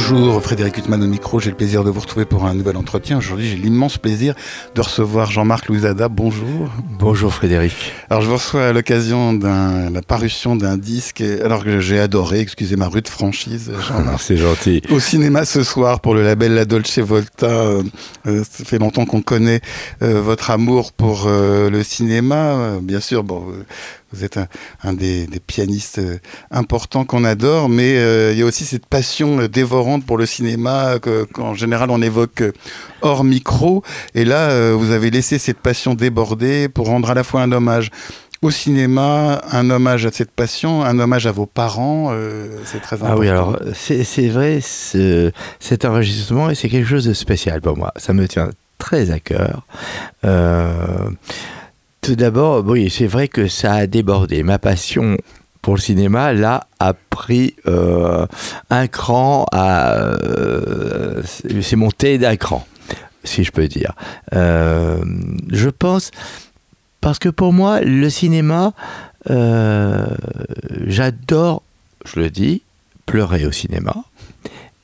Bonjour, Frédéric Huttman au micro. J'ai le plaisir de vous retrouver pour un nouvel entretien. Aujourd'hui, j'ai l'immense plaisir de recevoir Jean-Marc Louisada. Bonjour. Bonjour Frédéric. Alors, je vous reçois à l'occasion de la parution d'un disque, alors que j'ai adoré, excusez ma rude franchise, Jean-Marc. C'est gentil. Au cinéma ce soir pour le label La Dolce Volta. Euh, euh, ça fait longtemps qu'on connaît euh, votre amour pour le cinéma. bien sûr, bon, vous êtes un, des, pianistes euh, importants qu'on adore, mais euh, il y a aussi cette passion euh, dévorante pour le cinéma qu'en général on évoque hors micro. Et là, vous avez laissé cette passion déborder pour rendre à la fois un hommage au cinéma, un hommage à cette passion, un hommage à vos parents, c'est très important. Ah oui, alors c'est vrai, cet enregistrement, c'est quelque chose de spécial pour moi. Ça me tient très à cœur. Tout d'abord, oui, c'est vrai que ça a débordé. Ma passion pour le cinéma, là, a pris euh, un cran, à, euh, c'est monté d'un cran, si je peux dire. Euh, je pense, parce que pour moi, le cinéma, j'adore, je le dis, pleurer au cinéma.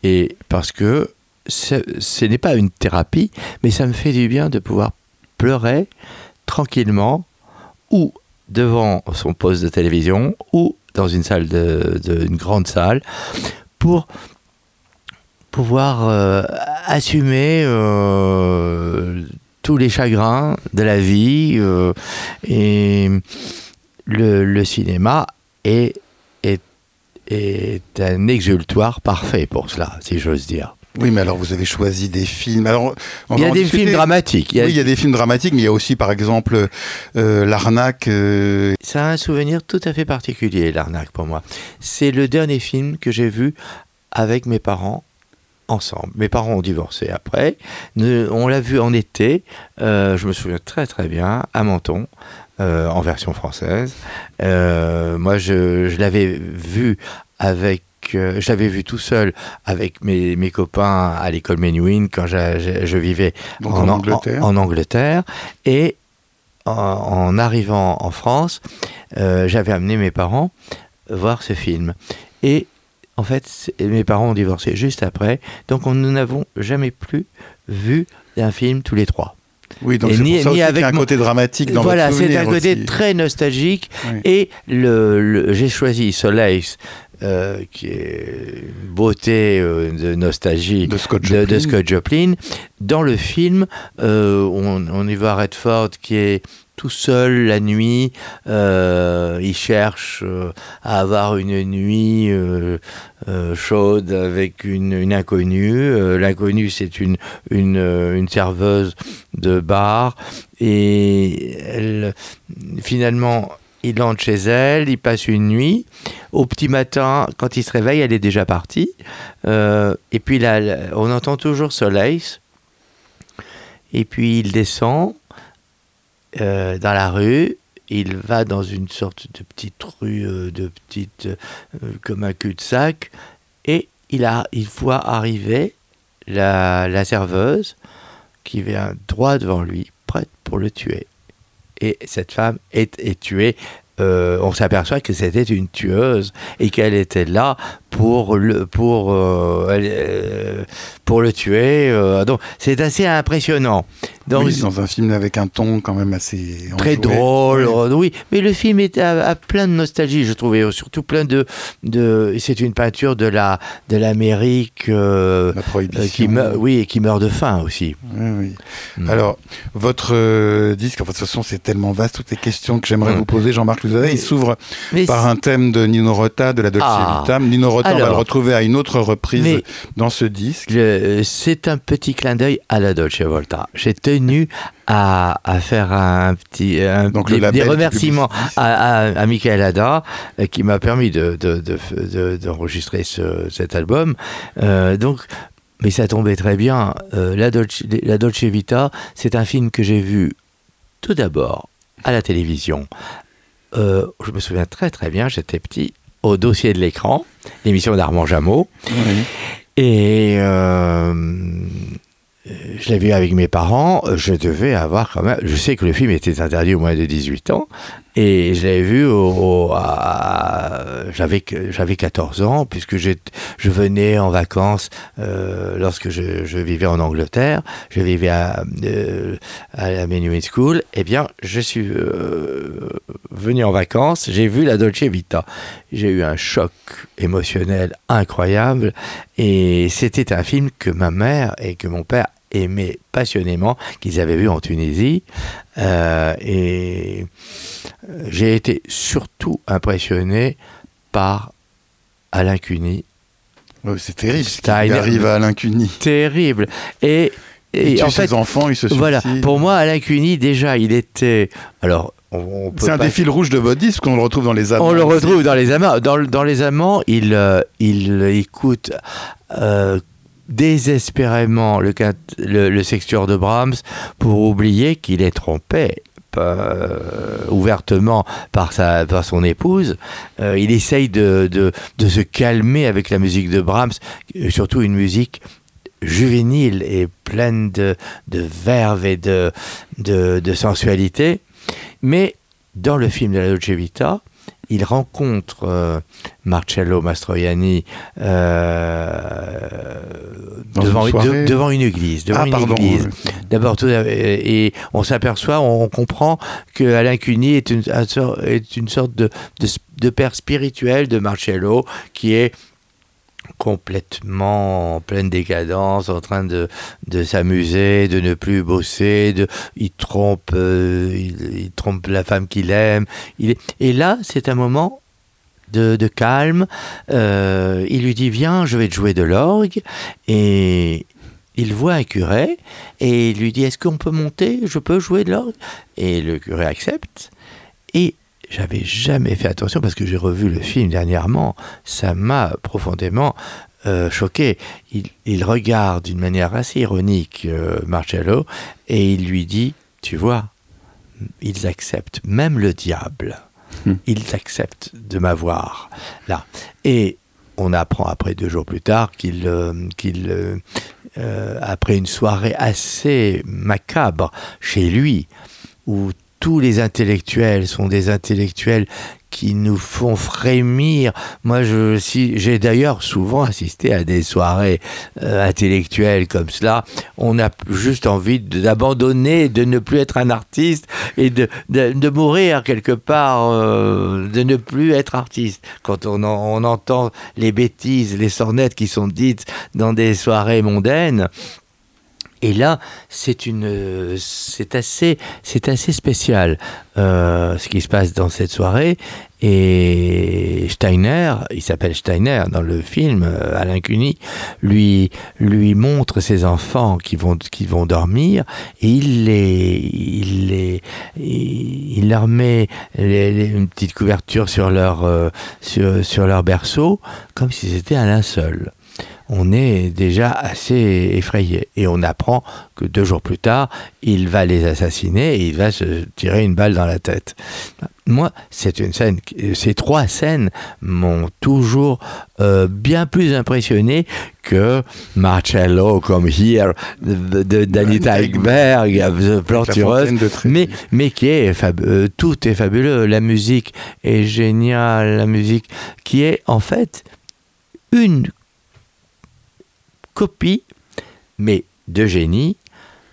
Et parce que ce n'est pas une thérapie, mais ça me fait du bien de pouvoir pleurer tranquillement ou devant son poste de télévision ou dans une salle de, grande salle pour pouvoir euh, assumer euh, tous les chagrins de la vie euh, et le, cinéma est, est, est un exultoire parfait pour cela, si j'ose dire. Oui, mais alors vous avez choisi des films. Alors, il y a des films dramatiques. Oui, il y a des films dramatiques, mais il y a aussi, par exemple, euh, L'arnaque. Euh, Ça a un souvenir tout à fait particulier, L'arnaque, pour moi. C'est le dernier film que j'ai vu avec mes parents ensemble. Mes parents ont divorcé après. on l'a vu en été, euh, je me souviens très très bien, à Menton. en version française. moi, je, je l'avais vu avec j'avais vu tout seul avec mes, mes copains à l'école Menuhin quand je, vivais en, Angleterre. En, Angleterre. Et en, arrivant en France, euh, j'avais amené mes parents voir ce film. Et en fait, mes parents ont divorcé juste après, donc nous n'avons jamais plus vu un film tous les trois. Oui, donc c'est pour ça aussi avec y a un côté dramatique dans Voilà, c'est un côté très nostalgique. Et le, j'ai choisi Soleil euh, qui est une beauté euh, de nostalgie de Scott, Joplin. Dans le film, euh, on, y voit Redford qui est tout seul la nuit. il cherche à avoir une nuit chaude avec une, inconnue. L'inconnue, c'est une, une, une, serveuse de bar. Et elle, finalement, il entre chez elle, il passe une nuit. Au petit matin, quand il se réveille, elle est déjà partie. Euh, et puis là, on entend toujours Soleil. Et puis il descend euh, dans la rue. Il va dans une sorte de petite rue, euh, de petite, comme un cul-de-sac. Et il, a, il voit arriver la serveuse qui vient droit devant lui, prête pour le tuer et cette femme est, tuée. Euh, on s'aperçoit que c'était une tueuse et qu'elle était là pour le, pour, euh, euh, pour le tuer. donc c'est assez impressionnant. Dans, dans un film avec un ton quand même assez très drôle. Oui. mais le film est à, plein de nostalgie, je trouvais, surtout plein de, de c'est une peinture de la de l'Amérique qui meurt, oui, et qui meurt de faim aussi. Oui, mm. Alors votre disque, en de toute façon, c'est tellement vaste toutes les questions que j'aimerais mm. vous poser, Jean-Marc Louzada. Il s'ouvre par un thème de Nino Rota, de la Dolce ah. Vita. Nino Rota on va le retrouver à une autre reprise dans ce disque. C'est un petit clin d'œil à la Dolce Volta. J'ai tenu à, faire un petit Donc des, remerciements à, à, Michael Ada euh, qui m'a permis d'enregistrer de, cet album. Euh, donc mais ça tombait très bien. Euh, la, Dolce, la Dolce Vita, c'est un film que j'ai vu tout d'abord à la télévision. je me souviens très très bien, j'étais petit, au dossier de l'écran, l'émission d'Armand Jameau. Et euh, je l'ai vu avec mes parents, je devais avoir quand même. Je sais que le film était interdit au moins de 18 ans, et je vu au, j'avais j'avais 14 ans puisque je venais en vacances euh, lorsque je, vivais en Angleterre, je vivais à, euh, à la Menuhin School. Eh bien, je suis euh, venu en vacances, j'ai vu la Dolce Vita. J'ai eu un choc émotionnel incroyable et c'était un film que ma mère et que mon père aimaient passionnément, qu'ils avaient vu en Tunisie. et j'ai été surtout impressionné par Alain Cuny. c'est terrible ce qui arrive à Alain Cuny. Terrible. Et, et, en fait, ses enfants, il se Voilà. Pour moi, Alain Cuny, déjà, il était. Alors, c'est un des fils rouges de votre disque qu'on le retrouve dans les amants. On le retrouve dans les amants. Dans, dans les amants, il, euh, il écoute euh, désespérément le, le, de Brahms pour oublier qu'il est trompé euh, ouvertement par, sa, par son épouse. Euh, il essaye de, de, de, se calmer avec la musique de Brahms, euh, surtout une musique juvénile et pleine de, de verve et de, de sensualité. Mais dans le film de la Dolce Vita, il rencontre euh, Marcello Mastroianni euh, devant, devant, une église. Devant ah, une église. D'abord, et on s'aperçoit, on, comprend que Alain Cuny est une, est une sorte de, de, de père spirituel de Marcello, qui est complètement en pleine décadence, en train de, de s'amuser, de ne plus bosser, de, il trompe, euh, il, trompe la femme qu'il aime. Il et là, c'est un moment de, calme. Euh, il lui dit viens, je vais te jouer de l'orgue et il voit un curé et il lui dit est-ce qu'on peut monter? Je peux jouer de l'orgue Et le curé accepte j'avais jamais fait attention parce que j'ai revu le film dernièrement. Ça m'a profondément euh, choqué. Il, regarde d'une manière assez ironique euh, Marcello et il lui dit Tu vois, ils acceptent, même le diable, hmm. ils acceptent de m'avoir là. Et on apprend après deux jours plus tard qu'il, euh, qu'il après une soirée assez macabre chez lui, où tous les intellectuels sont des intellectuels qui nous font frémir. Moi, je, si, j'ai d'ailleurs souvent assisté à des soirées euh, intellectuelles comme cela. On a juste envie d'abandonner, de, ne plus être un artiste et de, de, mourir quelque part, euh, de ne plus être artiste. Quand on, on entend les bêtises, les sornettes qui sont dites dans des soirées mondaines, et là, c'est une, c'est assez, c'est assez spécial euh, ce qui se passe dans cette soirée. Et Steiner, il s'appelle Steiner dans le film, euh, Alain Cuny, lui, lui montre ses enfants qui vont, qui vont dormir et il les, il les, il leur met une petite couverture sur leur, euh, sur, sur leur berceau comme si c'était un linceul on est déjà assez effrayé. Et on apprend que deux jours plus tard, il va les assassiner et il va se tirer une balle dans la tête. Moi, c'est une scène, ces trois scènes m'ont toujours euh, bien plus impressionné que Marcello comme Here de, d'Anita Ekberg, plantureuse, mais, mais qui est euh, tout est fabuleux. La musique est géniale, la musique qui est en fait une copie, mais de génie,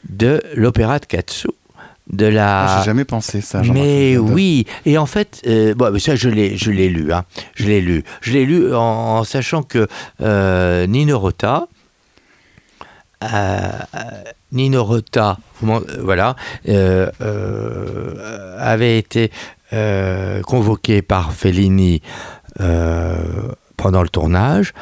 de l'opéra de Katsu. De la... Ah, j'ai jamais pensé ça. Mais oui, et en fait, euh, bon, ça je l'ai, je l'ai lu, hein. je l'ai lu, je l'ai lu en, sachant que euh, Nino Rota, euh, Nino Rota, voilà, avait été convoqué par Fellini pendant le tournage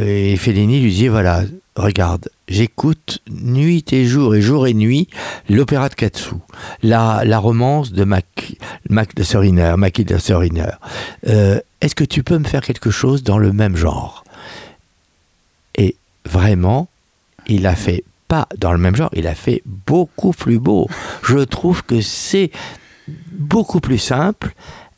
et Fellini lui dit voilà, regarde, j'écoute nuit et jour et jour et nuit l'opéra de Katsu, la, la romance de Mac, Mac de Soriner, Mackie de Soriner. Euh, est-ce que tu peux me faire quelque chose dans le même genre? Et vraiment, il a fait pas dans le même genre, il a fait beaucoup plus beau. Je trouve que c'est beaucoup plus simple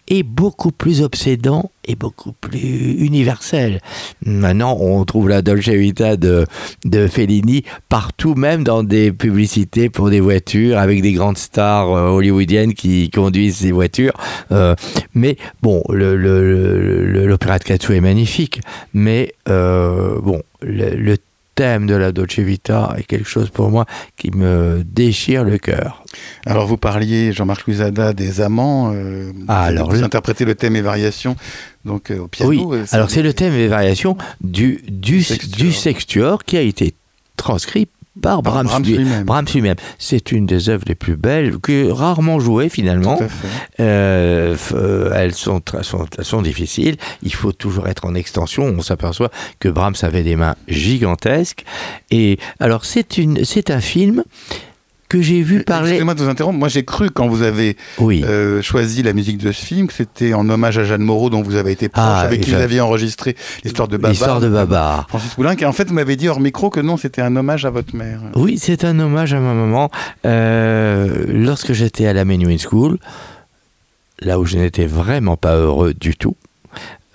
est beaucoup plus obsédant et beaucoup plus universel. Maintenant, on trouve la Dolce Vita de, de Fellini partout, même dans des publicités pour des voitures avec des grandes stars euh, hollywoodiennes qui conduisent ces voitures. Euh, mais bon, le- le- le- l'opéra de Katsu est magnifique, mais euh, bon, le thème de la Dolce Vita est quelque chose pour moi qui me déchire le cœur. Alors vous parliez, Jean-Marc Luzada, des amants. euh, Ah, alors vous là- interprétez le thème et variations donc euh, au piano. Oui, euh, alors c'est le thème et variations du, du, Sextuor. du sextuor qui a été transcrit par Par Brahms, Brahms lui- lui-même. Brahms lui-même. C'est une des œuvres les plus belles, que rarement jouées finalement. Euh, euh, elles, sont, sont, elles sont difficiles. Il faut toujours être en extension. On s'aperçoit que Brahms avait des mains gigantesques. Et alors c'est une, c'est un film que j'ai vu parler. Excusez-moi de vous interrompre. Moi, j'ai cru quand vous avez Oui. euh, choisi la musique de ce film que c'était en hommage à Jeanne Moreau, dont vous avez été proche, Ah, avec qui vous aviez enregistré l'histoire de Babar. L'histoire de Babar. Francis Poulenc. Et en fait, vous m'avez dit hors micro que non, c'était un hommage à votre mère. Oui, c'est un hommage à ma maman. Euh, lorsque j'étais à la Menuhin School, là où je n'étais vraiment pas heureux du tout,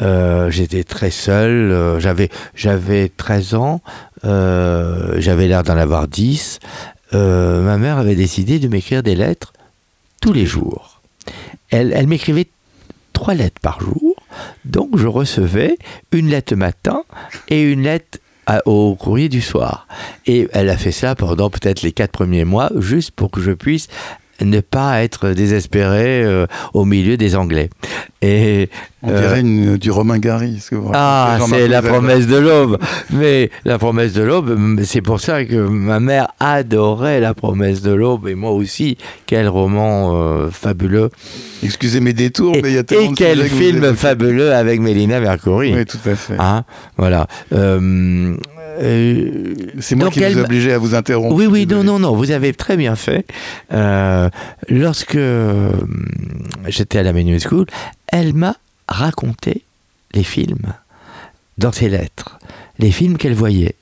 euh, j'étais très seul, j'avais, j'avais 13 ans, j'avais l'air d'en avoir 10. Euh, ma mère avait décidé de m'écrire des lettres tous les jours. Elle, m'écrivait trois lettres par jour, donc je recevais une lettre le matin et une lettre au courrier du soir. Et elle a fait ça pendant peut-être les quatre premiers mois, juste pour que je puisse ne pas être désespéré euh, au milieu des Anglais. Et On euh, dirait une- du Romain Gary. ce que vous ah, c'est la promesse de l'aube. Mais la promesse de l'aube, c'est pour ça que ma mère adorait la promesse de l'aube et moi aussi. Quel roman euh, fabuleux. Excusez mes détours, Et, mais il y a tellement et de quel que film fabuleux avec Mélina Mercouri. Oui, tout à fait. Hein, voilà. Euh, c'est moi donc qui elle vous ai obligé à vous interrompre. oui, oui, non, non, non, vous avez très bien fait. Euh, lorsque euh, j'étais à la Menu School, elle m'a raconté les films dans ses lettres, les films qu'elle voyait.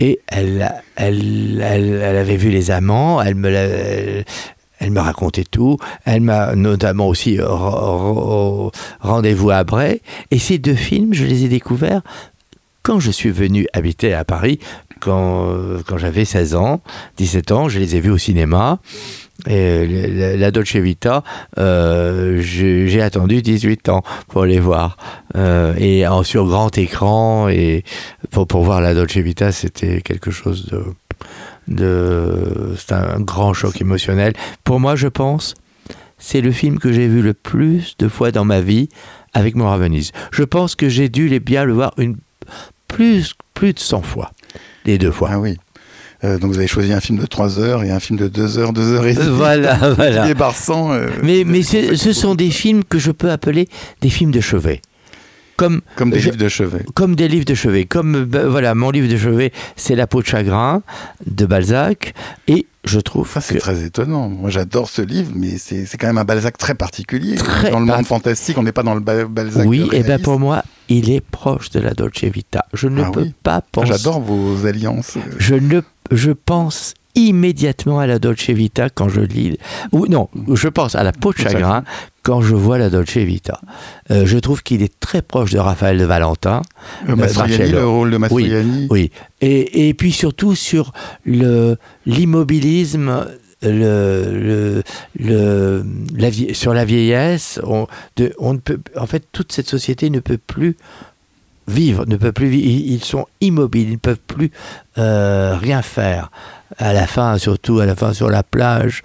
Et elle, elle, elle, elle avait vu Les Amants, elle me elle, elle me racontait tout. Elle m'a notamment aussi re- re- Rendez-vous à Bray. Et ces deux films, je les ai découverts quand je suis venu habiter à Paris, quand, quand j'avais 16 ans, 17 ans, je les ai vus au cinéma. Et la, Dolce Vita, euh, j'ai attendu 18 ans pour les voir. Euh, et en, sur grand écran, et pour, pour voir la Dolce Vita, c'était quelque chose de. de c'est un grand choc émotionnel. Pour moi, je pense, c'est le film que j'ai vu le plus de fois dans ma vie avec Maura Venise. Je pense que j'ai dû les bien le voir une plus, plus de 100 fois. Les deux fois. Ah oui. Euh, donc vous avez choisi un film de 3 heures et un film de 2 heures, 2 heures et demie. Voilà, voilà. Et Barsan. euh, Mais, mais ce, ce sont des films que je peux appeler des films de chevet. Comme, Comme des je- livres de chevet. comme des livres de chevet. Comme, ben, voilà, mon livre de chevet, c'est La peau de chagrin de Balzac. Et je trouve Ça, c'est que très étonnant. Moi, j'adore ce livre, mais c'est c'est quand même un Balzac très particulier. Très dans le monde fantastique, on n'est pas dans le Ba- Balzac. Oui, et bien réaliste. pour moi, il est proche de la Dolce Vita. Je ne Ah peux oui. pas penser. J'adore vos alliances. Je ne, je pense immédiatement à la Dolce Vita quand je lis. Ou non, je pense à la Peau de chagrin quand je vois la Dolce Vita. Euh, je trouve qu'il est très proche de Raphaël de Valentin. Euh, Mastroianni, Marcello. le rôle de Mastroianni. Oui. Et, et puis surtout sur le l'immobilisme. Le, le, le- la vie- sur la vieillesse, on, de- on ne peut, en fait, toute cette société ne peut plus vivre, ne peut plus vivre. Ils, ils sont immobiles, ils ne peuvent plus euh, rien faire. À la fin, surtout à la fin sur la plage,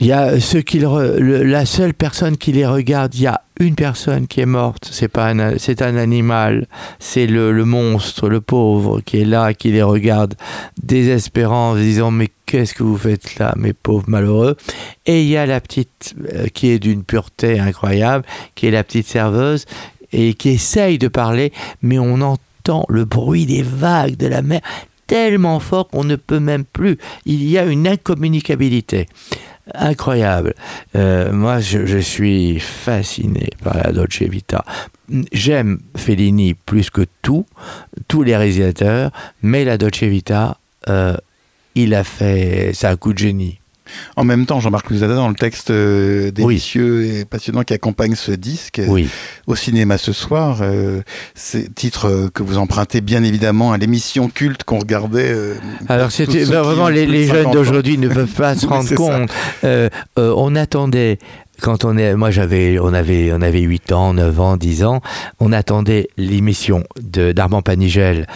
il y a ceux qui le la seule personne qui les regarde, il y a une personne qui est morte. C'est pas c'est un animal, c'est le, le monstre, le pauvre qui est là, qui les regarde désespérant, en disant mais qu'est-ce que vous faites là, mes pauvres malheureux? Et il y a la petite euh, qui est d'une pureté incroyable, qui est la petite serveuse et qui essaye de parler, mais on entend le bruit des vagues de la mer tellement fort qu'on ne peut même plus. Il y a une incommunicabilité incroyable. Euh, moi, je, suis fasciné par la Dolce Vita. J'aime Fellini plus que tout, tous les réalisateurs, mais la Dolce Vita, euh, il a fait, c'est un coup de génie. En même temps, Jean-Marc Luzada, dans le texte euh, délicieux et passionnant qui accompagne ce disque, euh, Oui. au cinéma ce soir, euh, c'est titre euh, que vous empruntez bien évidemment à l'émission culte qu'on regardait. Alors c'était qui vraiment les, plus de les 50 jeunes d'aujourd'hui ne peuvent pas se Oui, rendre compte. On attendait quand on est moi j'avais on avait on avait 8 ans, 9 ans, 10 ans, on attendait l'émission de d'Armand Panigel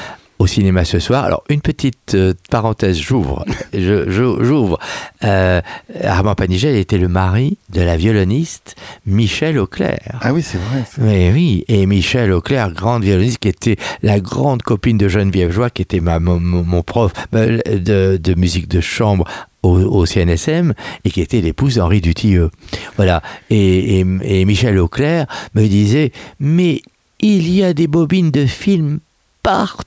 au cinéma ce soir. Alors une petite euh, parenthèse, j'ouvre, j'ouvre. Euh, Armand Panigel était le mari de la violoniste Michel Auclair. Ah oui, c'est vrai. Mais oui, et Michel Auclair, grande violoniste, qui était la grande copine de Geneviève Joie, qui était ma, mon, prof euh, de, de musique de chambre au, au CNSM, et qui était l'épouse d'Henri Dutilleux. Voilà. Et, et- et Michel Auclair me disait, mais il y a des bobines de films partout.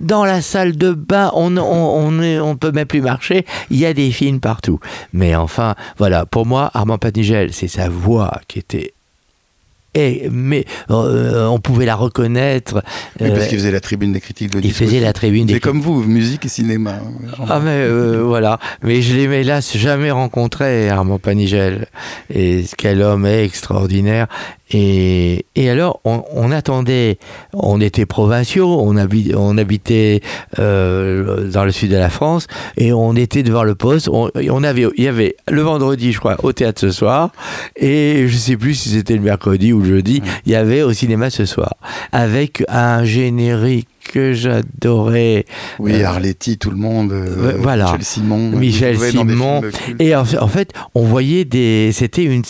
Dans la salle de bain, on on, on, est- on peut même plus marcher. Il y a des films partout. Mais enfin, voilà. Pour moi, Armand Panigel, c'est sa voix qui était et, mais euh, on pouvait la reconnaître. Oui, parce Euh, qu'il faisait la tribune des critiques de il faisait aussi. la tribune des C'est comme vous, musique et cinéma. Ah mais euh, voilà, mais je l'ai hélas jamais rencontré Armand Panigel. Et quel homme est extraordinaire. Et, et alors on, on attendait, on était provinciaux, on, habi- on habitait euh, dans le sud de la France et on était devant le poste. On, avait, il y avait le vendredi, je crois, au théâtre ce soir et je sais plus si c'était le mercredi ou le jeudi, il y avait au cinéma ce soir avec un générique que j'adorais. Oui, Euh, Arletty, tout le monde. euh, voilà. Michel Simon. Michel Simon. Et en, en fait, on voyait des. C'était une.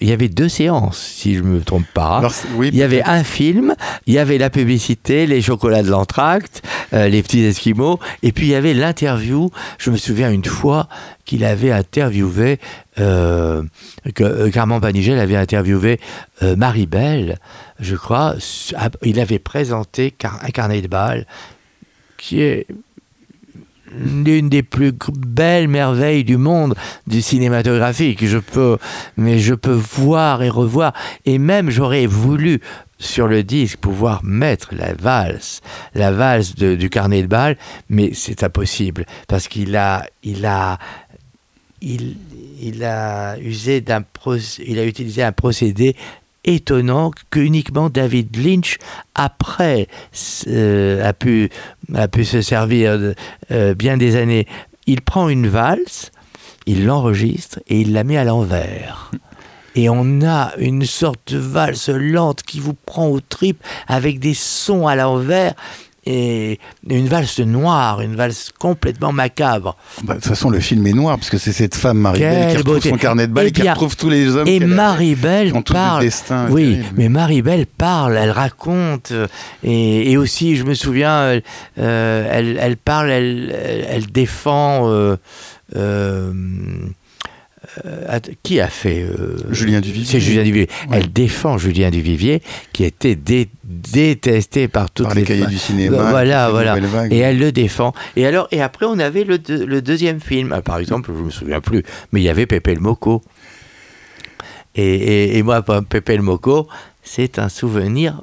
Il y avait deux séances, si je me trompe pas. Alors, c'est- oui, il y avait un film, il y avait la publicité, les chocolats de l'entracte, euh, les petits esquimaux, et puis il y avait l'interview. Je me souviens une fois qu'il avait interviewé, euh, que euh, qu'Armand Panigel avait interviewé euh, Marie Belle, je crois. Il avait présenté un carnet de balles qui est l'une des plus belles merveilles du monde du cinématographique. Je peux, mais je peux voir et revoir. Et même j'aurais voulu sur le disque pouvoir mettre la valse, la valse du carnet de balles, mais c'est impossible parce qu'il a, il a, il, il a usé d'un, il a utilisé un procédé étonnant que uniquement David Lynch après euh, a pu a pu se servir de- euh, bien des années. Il prend une valse, il l'enregistre et il la met à l'envers. Et on a une sorte de valse lente qui vous prend aux tripes avec des sons à l'envers et une valse noire, une valse complètement macabre. Bah, de toute façon, le film est noir, parce que c'est cette femme, Belle, qui retrouve beauté. son carnet de balles Eh et qui retrouve tous les hommes. Et qu'elle a- parle. destins Oui, terribles. mais Marie-Belle parle, elle raconte. euh, Et, et aussi, je me souviens, elle, euh, elle, elle parle, elle, elle, elle défend. euh, euh, euh, qui a fait euh, Julien Duvivier. C'est Julien Duvivier. Ouais. Elle défend Julien Duvivier, qui était dé- détesté par toutes par les les cahiers du cinéma. Voilà, voilà. Et elle le défend. Et alors, et après, on avait le, deux- le deuxième film. Ah, par exemple, je me souviens plus, mais il y avait Pépé le Moco. Et, et- et moi, Pépé le Moco, c'est un souvenir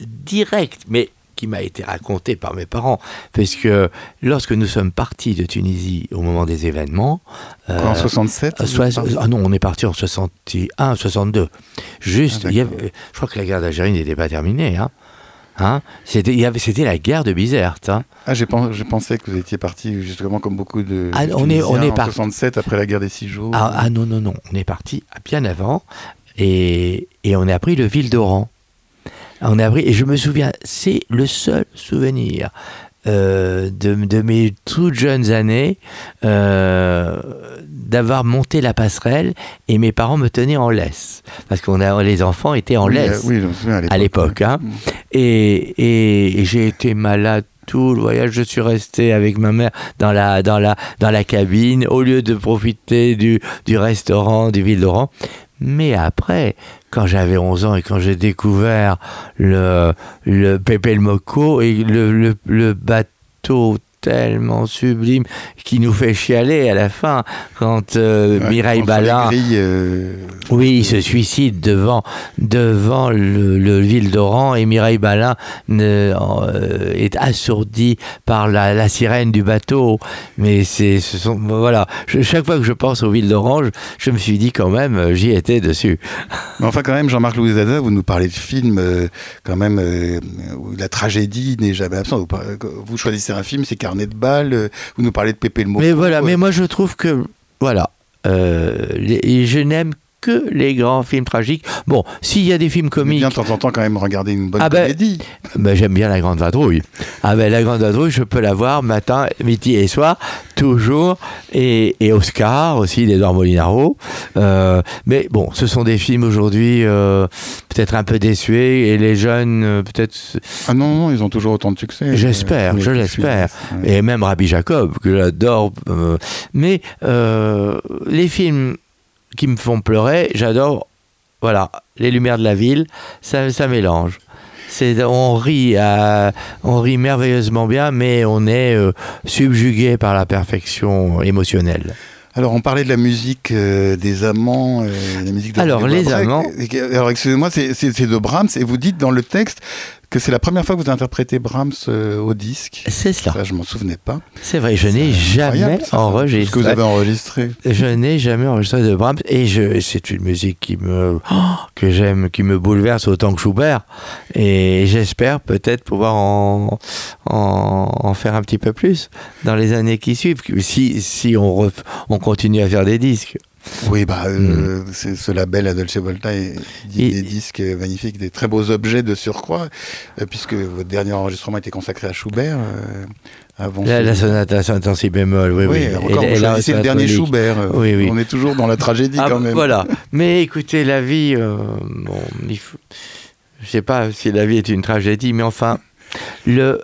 direct, mais qui m'a été raconté par mes parents, parce que lorsque nous sommes partis de Tunisie au moment des événements, euh, en 67 euh, sois- ah non, on est parti en 61, 62. Juste, Ah, il y avait- je crois que la guerre d'Algérie n'était pas terminée. Hein. Hein? C'était, il y avait- c'était la guerre de Bizerte. Hein. Ah, j'ai pen- je pensais que vous étiez parti justement comme beaucoup de. Ah, on est- on est en par- 67 après la guerre des six jours. Ah, ah non, non, non, on est parti bien avant et, et on a pris le ville d'Oran. On a pris, et je me souviens, c'est le seul souvenir euh, de, de mes toutes jeunes années euh, d'avoir monté la passerelle et mes parents me tenaient en laisse. Parce qu'on a les enfants étaient en Oui, laisse. euh, Oui, à l'époque. Hein. Mm. Et, et- et j'ai été malade tout le voyage. Je suis resté avec ma mère dans la, dans la, dans la cabine au lieu de profiter du, du restaurant du Ville d'Oran. Mais après, quand j'avais 11 ans et quand j'ai découvert le, le Pépé le Moco et le, le, le bateau tellement sublime qui nous fait chialer à la fin quand euh, Ouais, Mireille grilles, euh, oui, il se suicide devant, devant le, le ville d'Oran et Mireille Balin ne- euh, est assourdie par la, la sirène du bateau. Mais c'est, ce sont, voilà, Je- chaque fois que je pense aux villes d'Orange, je me suis dit quand même, euh, j'y étais dessus. Mais enfin, quand même, Jean-Marc Louis Zada, vous nous parlez de films, euh, quand même, où la tragédie n'est jamais absente. Vous choisissez un film, c'est Carnet de balles, euh, vous nous parlez de Pépé le Mot. Mais voilà, mais moi je trouve que, voilà, euh, les- je n'aime que les grands films tragiques. Bon, s'il y a des films comiques, bien de temps en temps quand même regarder une bonne Ah ben, comédie. Ben, j'aime bien la Grande Vadrouille. Ah ben, la Grande Vadrouille, je peux la voir matin, midi et soir, toujours. Et, et Oscar aussi, d'Edouard Molinaro. Euh, mais bon, ce sont des films aujourd'hui euh, peut-être un peu déçus et les jeunes euh, peut-être... Ah non, non, ils ont toujours autant de succès. J'espère, je les l'espère. Et même Rabbi Jacob, que j'adore. mais les films qui me font pleurer, j'adore. Voilà, Les Lumières de la Ville, ça, ça mélange. C'est, on rit, on rit merveilleusement bien, mais on est euh, subjugué par la perfection émotionnelle. Alors, on parlait de la musique euh, des amants, euh, la musique de Alors, les amants- Alors, excusez-moi, c'est c'est- c'est de Brahms, et vous dites dans le texte que c'est la première fois que vous interprétez Brahms euh, au disque. C'est cela. Ça, je m'en souvenais pas. C'est vrai, je n'ai jamais ça, Ce enregistré. que vous avez enregistré. Je n'ai jamais enregistré de Brahms et je, c'est une musique qui me, oh, que j'aime, qui me bouleverse autant que Schubert. Et j'espère peut-être pouvoir en, en, en faire un petit peu plus dans les années qui suivent, si, si on, ref- on continue à faire des disques. Oui, bah, euh, c'est ce label Adolce Volta et Et- des disques magnifiques, des très beaux objets de surcroît, euh, puisque votre dernier enregistrement était consacré à Schubert. euh, avant La, la sonate à en si bémol, oui, oui. Oui, encore, Et- la choisissez le dernier. Schubert. euh, Oui, oui. On est toujours dans la tragédie Ah, quand même. Voilà. Mais écoutez, la vie, bon, il faut- je sais pas si la vie est une tragédie, mais enfin, le,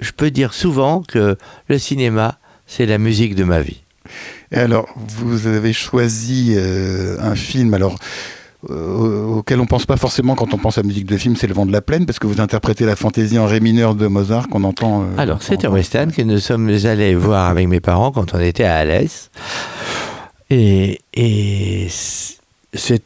je peux dire souvent que le cinéma, c'est la musique de ma vie. Et alors, vous avez choisi euh, un film, alors euh, auquel on pense pas forcément quand on pense à musique de film, c'est Le Vent de la Plaine, parce que vous interprétez la fantaisie en ré mineur de Mozart qu'on entend. euh, Alors, c'est un western que nous sommes allés voir avec mes parents quand on était à Alès. Et, et c'est.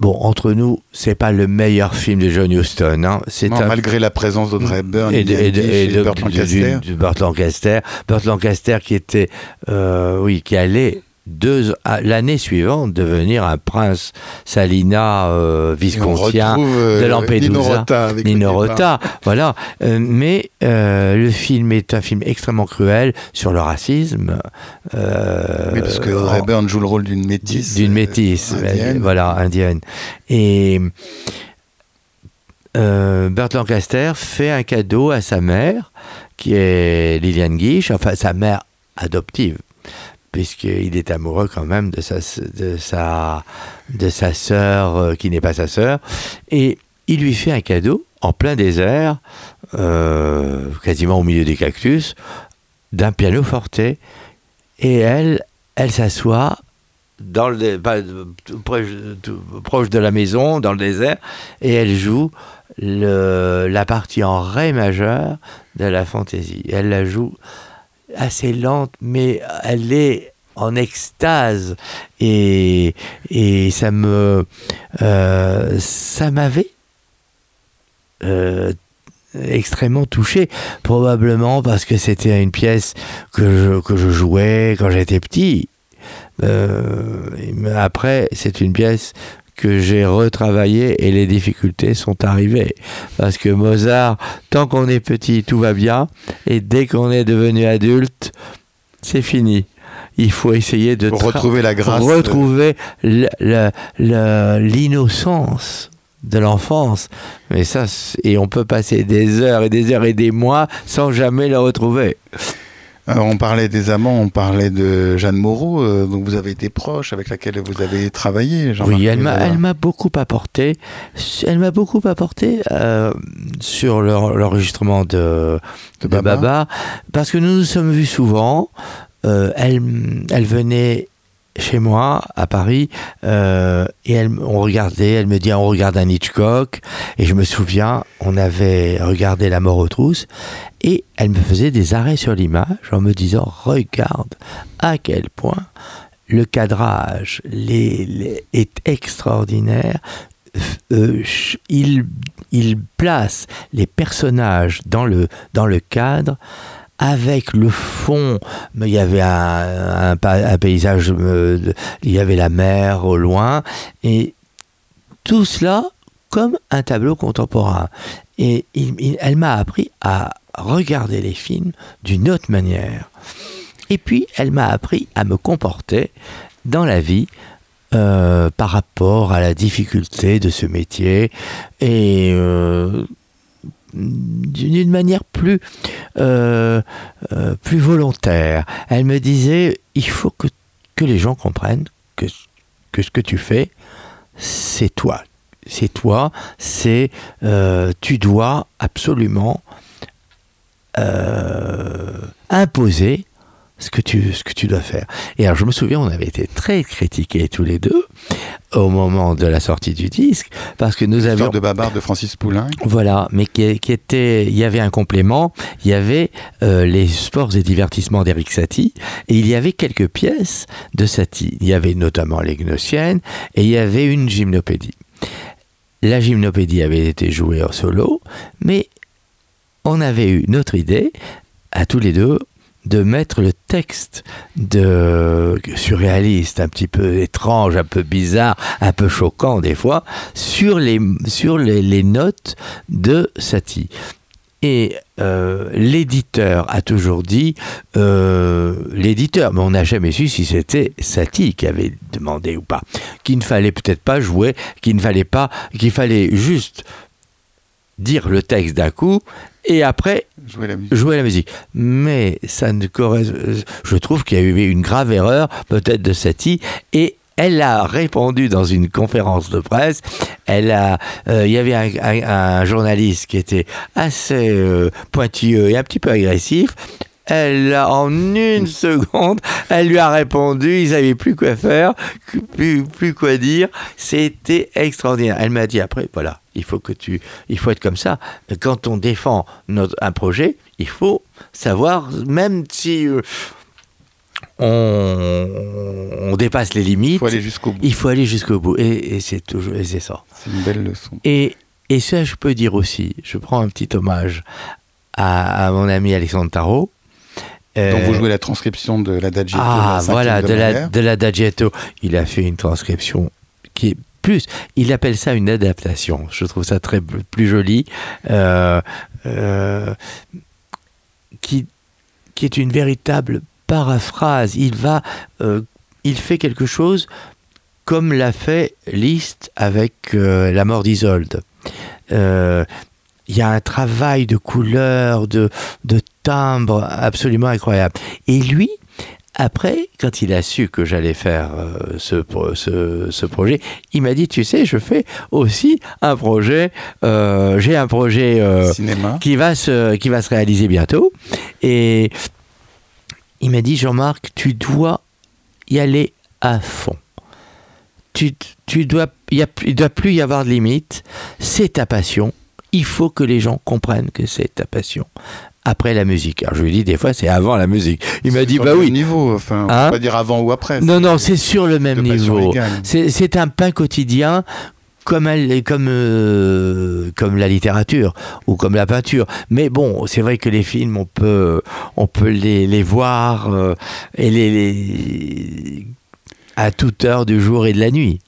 Bon, entre nous, c'est pas le meilleur film de John Huston. Hein. C'est un malgré la présence d'Audrey Hepburn et de, et de- et de- Burt Lancaster. Burt Lancaster. Burt Lancaster qui était, euh, oui, qui allait deux, l'année suivante devenir un prince Salina euh, viscontien euh, de Lampedusa. Nino Rota avec le Nino départ. Rota, voilà. Euh, mais euh, le film est un film extrêmement cruel sur le racisme. Oui, parce que en- Hepburn joue le rôle d'une métisse. d'une métisse, indienne. voilà, indienne. Et Burt Lancaster fait un cadeau à sa mère, qui est Liliane Guiche, enfin sa mère adoptive, puisqu'il est amoureux quand même de sa, de sa, de sa sœur, euh, qui n'est pas sa sœur, et il lui fait un cadeau en plein désert, euh, quasiment au milieu des cactus, d'un piano forte, et elle, elle s'assoit dans le pas- tout proche, de la maison, dans le désert, et elle joue la partie en ré majeur de la fantaisie. Elle la joue assez lente, mais elle est en extase et, et ça me euh, ça m'avait euh, extrêmement touché, probablement parce que c'était une pièce que je, que je jouais quand j'étais petit. Euh, après, c'est une pièce que j'ai retravaillée et les difficultés sont arrivées. Parce que Mozart, tant qu'on est petit, tout va bien, et dès qu'on est devenu adulte, c'est fini. Il faut essayer de retrouver la grâce. retrouver l'innocence de l'enfance. Mais ça, et on peut passer des heures et des heures et des mois sans jamais le retrouver. Alors, on parlait des amants, on parlait de Jeanne Moreau, euh, dont vous avez été proche, avec laquelle vous avez travaillé. Oui, elle m'a, Lézard. elle m'a beaucoup apporté. Elle m'a beaucoup apporté euh, sur l'en- l'enregistrement de, De de Baba. Baba, parce que nous nous sommes vus souvent. Euh, elle, elle venait chez moi à Paris euh, et elle, on regardait, elle me dit on regarde un Hitchcock et je me souviens on avait regardé La mort aux trousses et elle me faisait des arrêts sur l'image en me disant regarde à quel point le cadrage est extraordinaire. Euh, il, il place les personnages dans le, dans le cadre avec le fond, mais il y avait un, un pa- un paysage, euh, il y avait la mer au loin, et tout cela comme un tableau contemporain. Et elle m'a appris à regarder les films d'une autre manière. Et puis, elle m'a appris à me comporter dans la vie euh, par rapport à la difficulté de ce métier et euh, d'une manière plus, euh, euh, plus volontaire. Elle me disait, il faut que, que les gens comprennent que, que ce que tu fais, c'est toi. C'est toi, c'est euh, tu dois absolument imposer ce que, tu, ce que tu dois faire. Et alors je me souviens, on avait été très critiqués tous les deux au moment de la sortie du disque, parce que nous avions... De Babar de Francis Poulain. Voilà, mais qui, qui était, il y avait un complément, il y avait euh, les sports et divertissements d'Eric Satie, et il y avait quelques pièces de Satie. Il y avait notamment les Gnossiennes, et il y avait une gymnopédie. La gymnopédie avait été jouée en solo, mais on avait eu notre idée, à tous les deux, de mettre le texte de surréaliste, un petit peu étrange, un peu bizarre, un peu choquant des fois, sur les, sur les, les notes de Satie. Et euh, l'éditeur a toujours dit, euh, l'éditeur, mais on n'a jamais su si c'était Satie qui avait demandé ou pas, qu'il ne fallait peut-être pas jouer, qu'il ne fallait pas, qu'il fallait juste dire le texte d'un coup et après Jouer la musique. jouer la musique. Mais ça ne. Je trouve qu'il y a eu une grave erreur, peut-être de Satie, et elle a répondu dans une conférence de presse. Elle a, euh, il y avait un, un- un journaliste qui était assez euh, pointilleux et un petit peu agressif. Elle a, en une seconde, elle lui a répondu, ils savaient plus quoi faire, plus, plus quoi dire. C'était extraordinaire. Elle m'a dit après, voilà, il faut que tu, il faut être comme ça. Quand on défend notre, un projet, il faut savoir, même si euh, on, on dépasse les Il limites, faut aller jusqu'au bout. il faut aller jusqu'au bout. Et, et c'est toujours, et c'est ça. C'est une belle leçon. Et, et ça, je peux dire aussi, je prends un petit hommage à, à mon ami Alexandre Tarot. Euh, Donc vous jouez la transcription de la Dagietto. ah, voilà, de la, de la Dagietto. Il a fait une transcription qui est il appelle ça une adaptation. Je trouve ça très plus joli. Euh, euh, qui, qui est une véritable paraphrase. Il va, euh, il fait quelque chose comme l'a fait Liszt avec La mort d'Isolde. Il y a un travail de couleur, de, de timbre absolument incroyable. Et lui, après, quand il a su que j'allais faire euh, ce, ce, ce projet, il m'a dit, tu sais, je fais aussi un projet, euh, j'ai un projet euh, Cinéma. qui, va se, qui va se réaliser bientôt. Et il m'a dit, Jean-Marc, tu dois y aller à fond. Tu, tu dois, il ne doit plus y avoir de limite. C'est ta passion. Il faut que les gens comprennent que c'est ta passion. Après la musique. Alors je lui dis des fois c'est avant la musique. Il m'a dit Sur bah le oui. même niveau, enfin, on Hein peut pas dire avant ou après. Non non c'est sur le même niveau. C'est un pain quotidien comme, elle, comme, euh, comme la littérature ou comme la peinture. Mais bon, c'est vrai que les films, on peut, on peut les, les voir euh, et les, les- à toute heure du jour et de la nuit.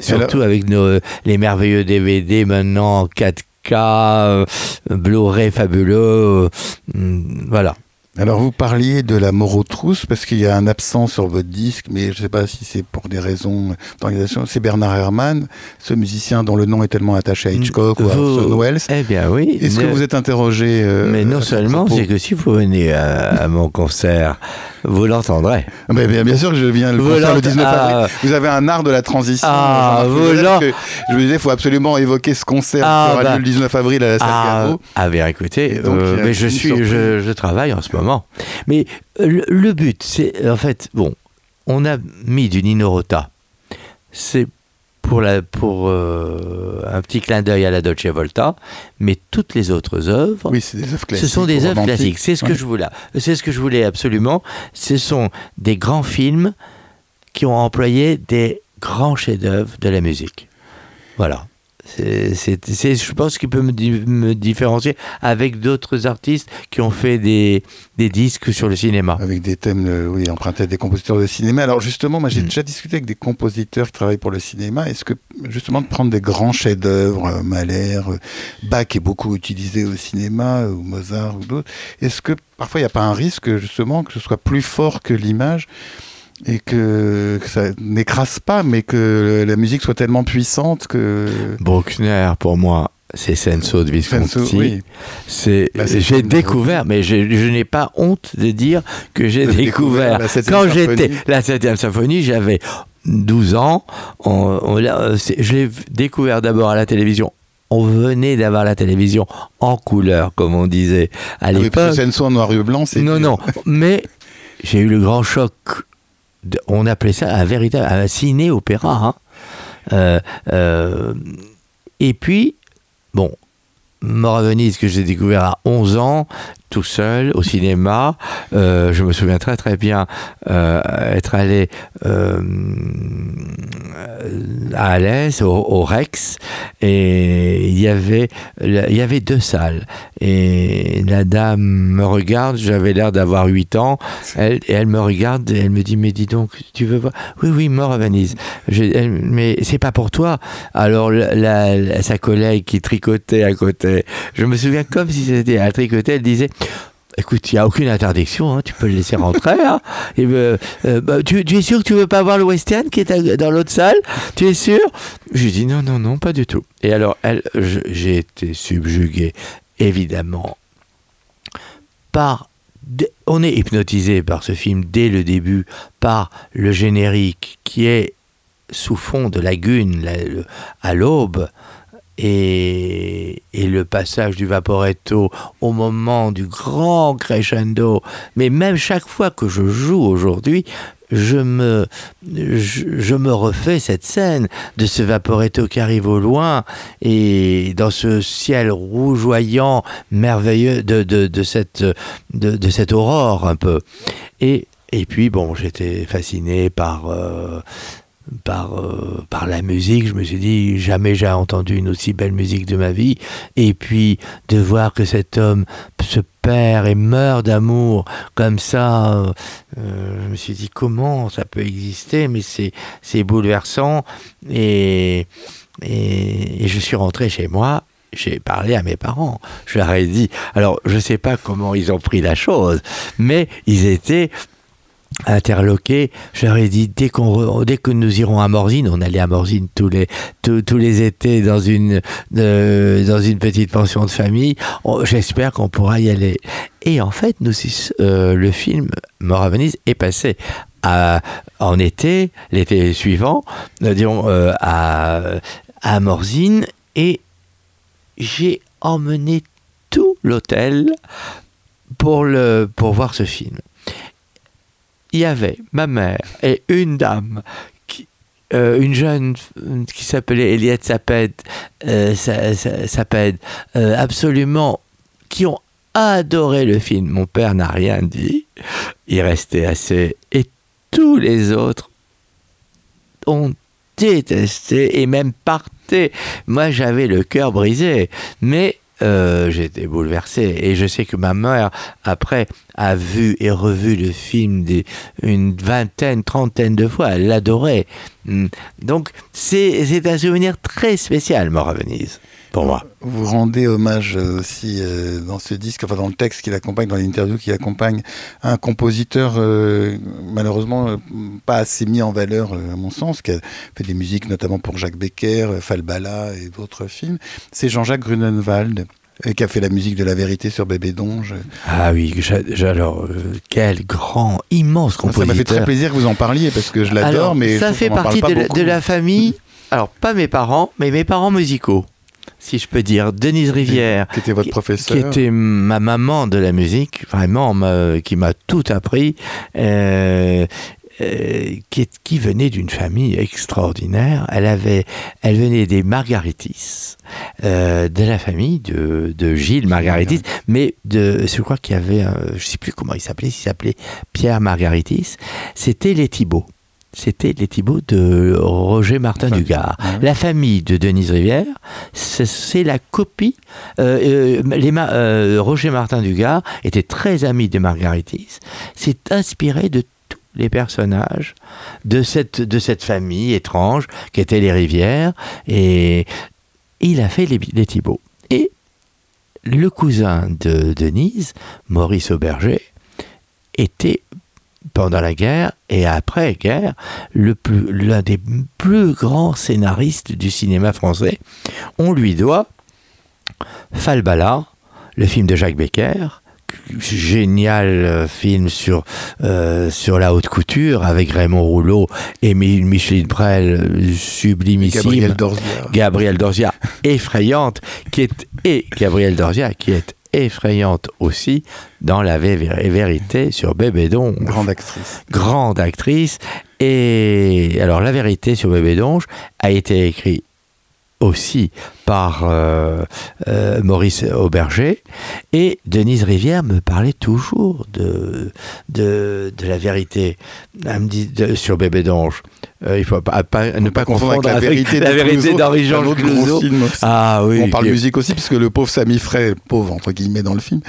Surtout avec nos, les merveilleux DVD maintenant en 4K, euh, Blu-ray fabuleux. hum, voilà. Alors vous parliez de la trousses parce qu'il y a un absent sur votre disque, mais je ne sais pas si c'est pour des raisons d'organisation. C'est Bernard Herrmann, ce musicien dont le nom est tellement attaché à Hitchcock ou à Orson Welles. Eh bien oui. Est-ce que vous êtes interrogé euh, Mais non seulement, c'est que si vous venez à, à mon concert, vous l'entendrez. Ah, mais bien, bien sûr que je viens le concert le l'ent- 19 ah. avril. Vous avez un art de la transition. Ah, vous que Je vous disais, il faut absolument évoquer ce concert Ah, qui aura bah. lieu le 19 avril à la salle Ah, ah bien écoutez, donc, euh, mais je suis, je travaille en ce moment. Mais euh, le, le but, c'est en fait, bon, on a mis du Nino Rota. C'est pour, la, pour euh, un petit clin d'œil à la Dolce Volta, mais toutes les autres œuvres, Oui, c'est des œuvres ce sont des œuvres classiques. C'est ce que je voulais. C'est ce que je voulais absolument. Ce sont des grands films qui ont employé des grands chefs-d'œuvre de la musique. Voilà. C'est, je pense qu'il peut me, di- me différencier avec d'autres artistes qui ont fait des, des disques sur le cinéma. Avec des thèmes, euh, oui, empruntés à des compositeurs de cinéma. Alors justement, moi j'ai Mm. déjà discuté avec des compositeurs qui travaillent pour le cinéma. Est-ce que justement de prendre des grands chefs-d'œuvre, euh, Mahler, euh, Bach est beaucoup utilisé au cinéma, euh, ou Mozart ou d'autres, est-ce que parfois il n'y a pas un risque justement que ce soit plus fort que l'image et que, que ça n'écrase pas, mais que la musique soit tellement puissante que... Bruckner, pour moi, c'est Senso de Visconti. Oui. C'est, Bah, j'ai découvert, mais je, je n'ai pas honte de dire que j'ai découvert découvert. septième Quand j'étais la 7 symphonie, j'avais 12 ans. On- euh, je l'ai découvert d'abord à la télévision. On venait d'avoir la télévision en couleur, comme on disait à Ah oui, l'époque. que Senso en noir et blanc, c'est... non, non, mais j'ai eu le grand choc. On appelait ça un véritable un ciné-opéra. hein. Euh, euh, et puis, bon, Mort Venise, que j'ai découvert à 11 ans, tout seul, au cinéma. Euh, je me souviens très très bien euh, être allé euh, à Alès, au, Rex, et il y avait il y avait deux salles. Et la dame me regarde, j'avais l'air d'avoir 8 ans, et elle me regarde et elle me dit Mais dis donc, tu veux voir? Oui, oui, Mort à Venise. Je- elle- mais c'est pas pour toi. Alors, sa collègue qui tricotait à côté, je me souviens comme si c'était à tricoter, elle disait Écoute, il n'y a aucune interdiction, hein, tu peux le laisser rentrer. hein. Et, euh, euh, bah, tu, es sûr que tu veux pas voir le West End qui est dans l'autre salle? Tu es sûr? Je lui dis non, non, non, pas du tout. Et alors, elle, j'ai été subjugué, évidemment, par. On est hypnotisé par ce film dès le début, par le générique qui est sous fond de lagune à l'aube. Et, et le passage du vaporetto au moment du grand crescendo. Mais même chaque fois que je joue aujourd'hui, je me, je, me refais cette scène de ce vaporetto qui arrive au loin et dans ce ciel rougeoyant, merveilleux de, de, de cette, de, de cette aurore un peu. Et, et puis, bon, j'étais fasciné par, euh, par, euh, par la musique. Je me suis dit, jamais j'ai entendu une aussi belle musique de ma vie. Et puis, de voir que cet homme se perd et meurt d'amour comme ça, euh, je me suis dit, comment ça peut exister? Mais c'est c'est bouleversant. Et, et, et je suis rentré chez moi. J'ai parlé à mes parents. Je leur ai dit. Alors, je ne sais pas comment ils ont pris la chose, mais ils étaient leur ai dit dès qu'on dès que nous irons à Morzine, on allait à Morzine tous les tous, tous les étés dans une euh, dans une petite pension de famille. J'espère qu'on pourra y aller. Et en fait, nous euh, le film Mort à Venise est passé en été, l'été suivant, euh, disons euh, à à Morzine et j'ai emmené tout l'hôtel pour le pour voir ce film il y avait ma mère et une dame, euh, une jeune qui s'appelait Eliette Saped, euh, euh, absolument, qui ont adoré le film. Mon père n'a rien dit, il restait assez. Et tous les autres ont détesté et même partaient. Moi, j'avais le cœur brisé, mais euh, j'étais bouleversé. Et je sais que ma mère, après, a vu et revu le film une vingtaine, trentaine de fois. Elle l'adorait. Mm. Donc, c'est c'est un souvenir très spécial, Mort à Venise, pour moi. Vous rendez hommage euh, aussi euh, dans ce disque, enfin dans le texte qui l'accompagne, dans l'interview qui accompagne, un compositeur euh, malheureusement euh, pas assez mis en valeur à mon sens, qui a fait des musiques notamment pour Jacques Becker, Falbala et d'autres films. C'est Jean-Jacques Grunenwald qui a fait la musique de La Vérité sur Bébé Donge. Ah oui, alors, quel grand, immense Ça compositeur. m'a fait très plaisir que vous en parliez parce que je l'adore, mais ça fait partie la, de la famille. Alors, pas mes parents, mais mes parents musicaux, si je peux dire. Denise Rivière, qui était votre professeur. qui était ma maman de la musique, vraiment, qui m'a tout appris. Euh, euh, qui, est- qui venait d'une famille extraordinaire. Elle, avait, elle venait des Margaritis, euh, de la famille de, de Gilles Margaritis, mais de, je crois qu'il y avait, un- je ne sais plus comment il s'appelait, s'il s'appelait Pierre Margaritis. C'était les Thibauts. C'était les Thibauts de Roger Martin Enfin, Dugard. ouais. La famille de Denise Rivière, c'est- c'est la copie. euh, euh, les Ma- euh, Roger Martin Dugard était très ami des Margaritis. s'est inspiré de tous les personnages de cette, de cette famille étrange qui était les Rivières. Et il a fait les, les Thibauts. Et le cousin de Denise, Maurice Auberger, était pendant la guerre et après guerre le plus- l'un des plus grands scénaristes du cinéma français. On lui doit Falbala, le film de Jacques Becker, génial euh, film sur, euh, sur la haute couture avec Raymond Rouleau et Mi- Micheline Prel, euh, sublimissime. Gabriel Dorzia. Gabrielle Dorzia, effrayante, qui est, et Gabrielle Dorzia, qui est effrayante aussi dans La Vé- Vérité sur Bébé Donge Grande actrice. grande actrice. Et alors, La vérité sur Bébé Donge a été écrit aussi par euh, euh, Maurice Auberger. Et Denise Rivière me parlait toujours de, de, de la vérité Elle me dit, de- sur Bébé Donge. Euh, il faut pas, pas- ne pas confondre avec, la vérité Clouseau, d'Henri un Georges autre gros Clouzot. Ah oui. On parle musique aussi, puisque le pauvre Samy Frey, pauvre entre guillemets dans le film,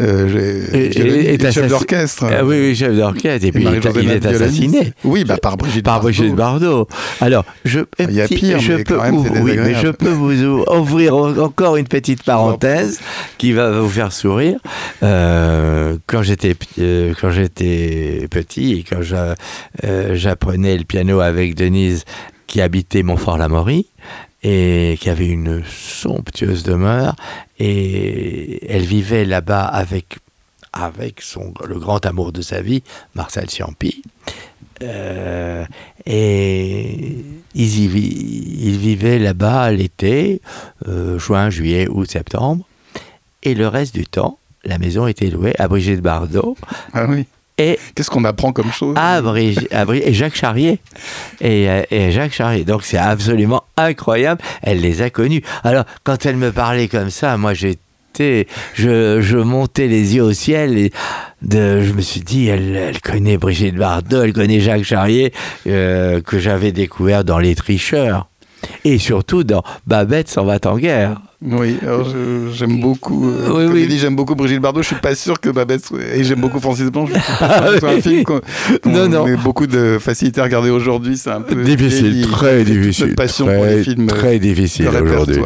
euh, Et- chef d'orchestre. Ah oui, oui, chef d'orchestre. Et puis il il est assassiné. Oui, bah, par Brigitte par Bardot. Brigitte Bardot. Alors, je, Il y a petit- pire, je mais peux, quand même, c'est ouvrir- oui, mais désagréable. je peux vous ou- ouvrir en- encore une petite parenthèse qui va vous faire sourire. Euh, quand j'étais p- euh, quand j'étais petit et quand euh, j'apprenais le piano avec Denise qui habitait Montfort-la-Maurie et qui avait une somptueuse demeure et elle vivait là-bas avec avec son le grand amour de sa vie, Marcel Ciampi. Euh, et ils, y ils vivaient là-bas l'été, euh, juin, juillet, août, septembre. Et le reste du temps, la maison était louée à Brigitte Bardot Ah oui. Et Qu'est-ce qu'on apprend comme chose à Bri- et Jacques Charrier. Et, euh, et Jacques Charrier. Donc c'est absolument incroyable. Elle les a connus. Alors, quand elle me parlait comme ça, moi j'étais. Je, je montais les yeux au ciel et de, je me suis dit, elle, elle connaît Brigitte Bardot, elle connaît Jacques Charrier, euh, que j'avais découvert dans Les Tricheurs. Et surtout dans Babette s'en va en guerre. Oui, j'aime beaucoup. euh, Oui, oui. dit, j'aime beaucoup Brigitte Bardot. Je suis pas sûr que Babette et j'aime beaucoup Francis Blanche. Je suis pas sûr que ce soit un film qu'on Non, beaucoup de facilité à regarder aujourd'hui. C'est un peu Difficile, vieilli. très difficile. Notre passion très, pour les films. euh, très difficile aujourd'hui.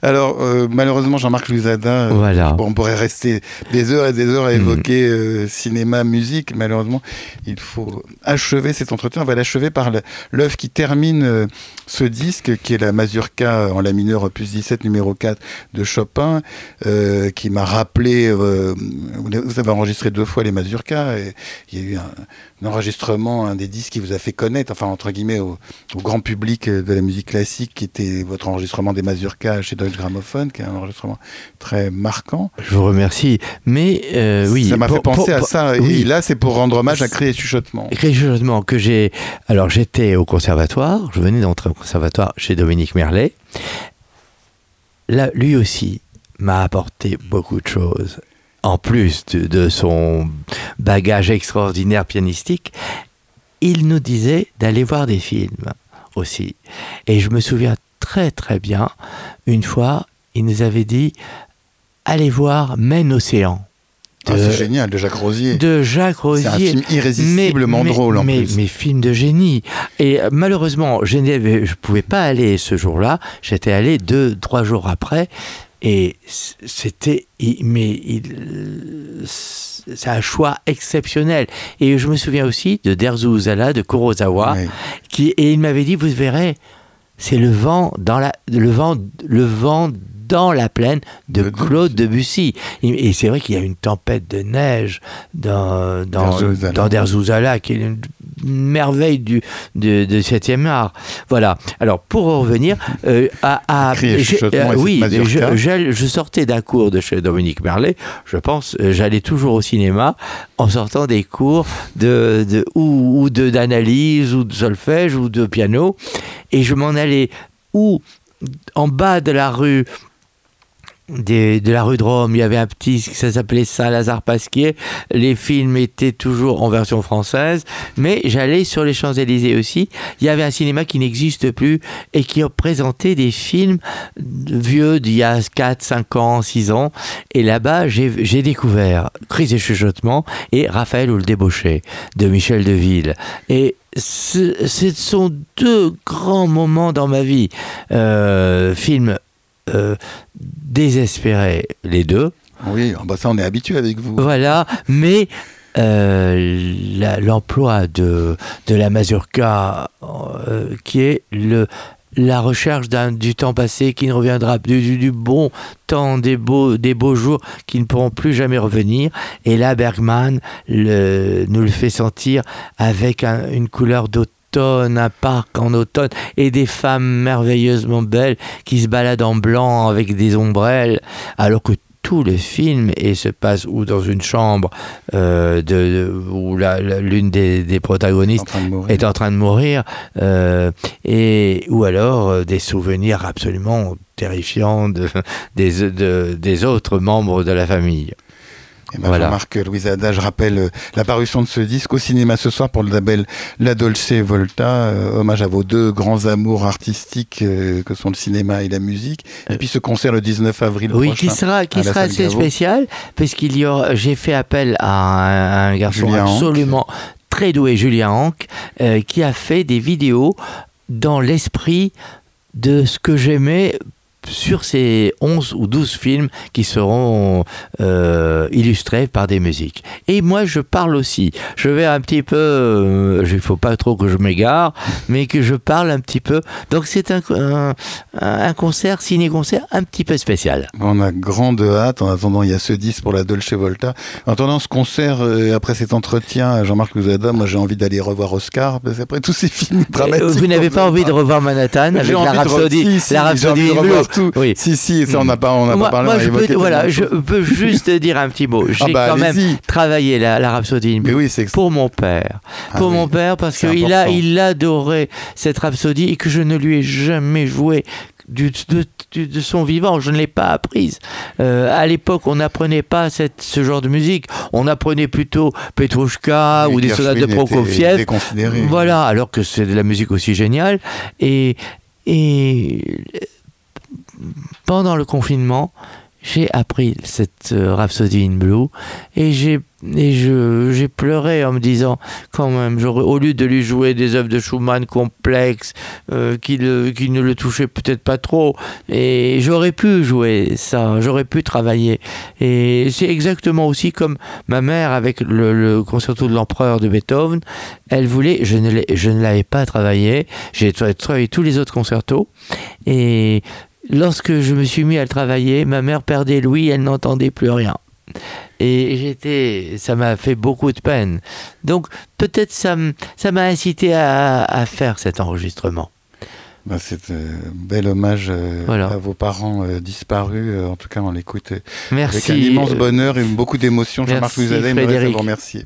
Alors, euh, malheureusement, Jean-Marc Louisada, euh, Voilà. on pourrait rester des heures et des heures à Mm. évoquer euh, cinéma, musique. Malheureusement, il faut achever cet entretien. On va l'achever par l'œuvre qui termine euh, ce disque, qui est la Mazurka en la mineur opus 17 numéro 4 de Chopin, euh, qui m'a rappelé, euh, vous avez enregistré deux fois les Mazurkas, et il y a eu un, un enregistrement, un des disques qui vous a fait connaître, enfin entre guillemets, au, au grand public de la musique classique, qui était votre enregistrement des Mazurkas chez Deutsche Grammophon, qui est un enregistrement très marquant. Je vous remercie. Mais euh, oui. ça m'a fait penser pour- à pour- ça, oui. et là c'est pour rendre hommage à Cré et Chuchotement. Écrit justement que j'ai. Alors j'étais au conservatoire, je venais d'entrer au conservatoire chez Dominique Merlet. Lui aussi m'a apporté beaucoup de choses. En plus de, de son bagage extraordinaire pianistique, il nous disait d'aller voir des films aussi. Et je me souviens très très bien, une fois, il nous avait dit allez voir Maine Océan. Ah, de- c'est génial, de Jacques Rosier. de Jacques Rosier. C'est un film irrésistiblement mais, drôle en mais, plus. Mais film de génie. Et euh, malheureusement, je ne pouvais pas aller ce jour-là. J'étais allé deux, trois jours après. Et c'était. Mais il- c'est un choix exceptionnel. Et je me souviens aussi de Derzu Uzala, de Kurosawa, qui, et il m'avait dit Vous verrez, c'est le vent dans la. Le vent, le vent dans la plaine de De Claude Debussy. Et, c'est vrai qu'il y a une tempête de neige dans, dans, Derzouzala. dans Derzouzala, qui est une merveille du de, de 7e art. Voilà. Alors pour revenir euh, à, cette oui, je, sortais d'un cours de chez Dominique Merlet. Je pense, euh, j'allais toujours au cinéma en sortant des cours de, de ou, ou d'analyse ou de solfège ou de piano, et je m'en allais ou en bas de la rue de la rue de Rome, il y avait un petit, ça s'appelait Saint-Lazare Pasquier. Les films étaient toujours en version française, mais j'allais sur les Champs-Élysées aussi. Il y avait un cinéma qui n'existe plus et qui représentait des films vieux d'il y a 4, 5 ans, 6 ans. Et là-bas, j'ai découvert Crise et chuchotement et Raphaël ou le débauché de Michel Deville. Et ce, sont deux grands moments dans ma vie. Euh, euh, désespérés, les deux. Oui, ah bah ça, on est habitué avec vous. Voilà, mais euh, l'emploi de, de la mazurka, euh, qui est le, la recherche d'un- du temps passé qui ne reviendra du, du- du bon temps, des beaux, des beaux jours qui ne pourront plus jamais revenir. Et là, Bergman le- nous le fait sentir avec un- une couleur d'automne, un parc en automne et des femmes merveilleusement belles qui se baladent en blanc avec des ombrelles, alors que tout le film et se passe ou dans une chambre euh, de, de- où l'une des, protagonistes de est en train de mourir euh, et ou alors euh, des souvenirs absolument terrifiants de, des, de- des autres membres de la famille. Eh ben, Voilà. Jean-Marc Louis Ada, je rappelle euh, la parution de ce disque au cinéma ce soir pour le label La Dolce Volta, euh, hommage à vos deux grands amours artistiques euh, que sont le cinéma et la musique. Et puis ce concert le 19 avril Oui, prochain. qui sera, qui sera assez spécial, parce qu'il y aura, j'ai fait appel à un, un garçon Julien absolument très doué, Julien Hanck, euh, qui a fait des vidéos dans l'esprit de ce que j'aimais sur ces 11 ou 12 films qui seront euh, illustrés par des musiques. Et moi, je parle aussi. Je vais un petit peu, euh, il faut pas trop que je m'égare, mais que je parle un petit peu. Donc c'est un, un, un concert, ciné-concert un petit peu spécial. On a grande hâte. En attendant, il y a ce disque pour la Dolce Volta. En attendant ce concert, euh, après cet entretien, Jean-Marc Louis Ada, moi j'ai envie d'aller revoir Oscar, parce qu'après tous ces films dramatiques. Vous n'avez pas envie de revoir Manhattan avec la rhapsodie, si, si, la rhapsodie tout. Oui. Si, si, ça on n'a pas, on n'a moi, pas parlé. moi, on a je, peux, voilà, je peux juste dire un petit mot. J'ai Ah bah, quand même travaillé la, la Rhapsodie Mais oui, pour mon père. Ah pour oui, mon père, parce qu'il a, il adorait cette Rhapsodie et que je ne lui ai jamais joué. Du, de, du- de son vivant, je ne l'ai pas apprise. Euh, à l'époque, on n'apprenait pas cette, ce genre de musique. On apprenait plutôt Petrouchka Et ou des sonates de Prokofiev. Voilà, alors que c'est de la musique aussi géniale. Et, et pendant le confinement, j'ai appris cette euh, Rhapsody in Blue et j'ai j'ai pleuré en me disant quand même au lieu de lui jouer des œuvres de Schumann complexes euh, qui qui ne le touchaient peut-être pas trop et j'aurais pu jouer ça j'aurais pu travailler. Et c'est exactement aussi comme ma mère avec le, le concerto de l'empereur de Beethoven. Elle voulait je ne je ne l'avais pas travaillé j'ai tra- travaillé tous les autres concertos et lorsque je me suis mis à le travailler, ma mère perdait l'ouïe, elle n'entendait plus rien. Et j'étais, ça m'a fait beaucoup de peine. Donc peut-être ça m'a incité à, à faire cet enregistrement. Bah, c'est un bel hommage euh, Voilà. à vos parents euh, disparus. Euh, en tout cas, on l'écoute euh, avec un immense euh, bonheur et beaucoup d'émotion. Jean-Marc à Frédéric. vous remercier.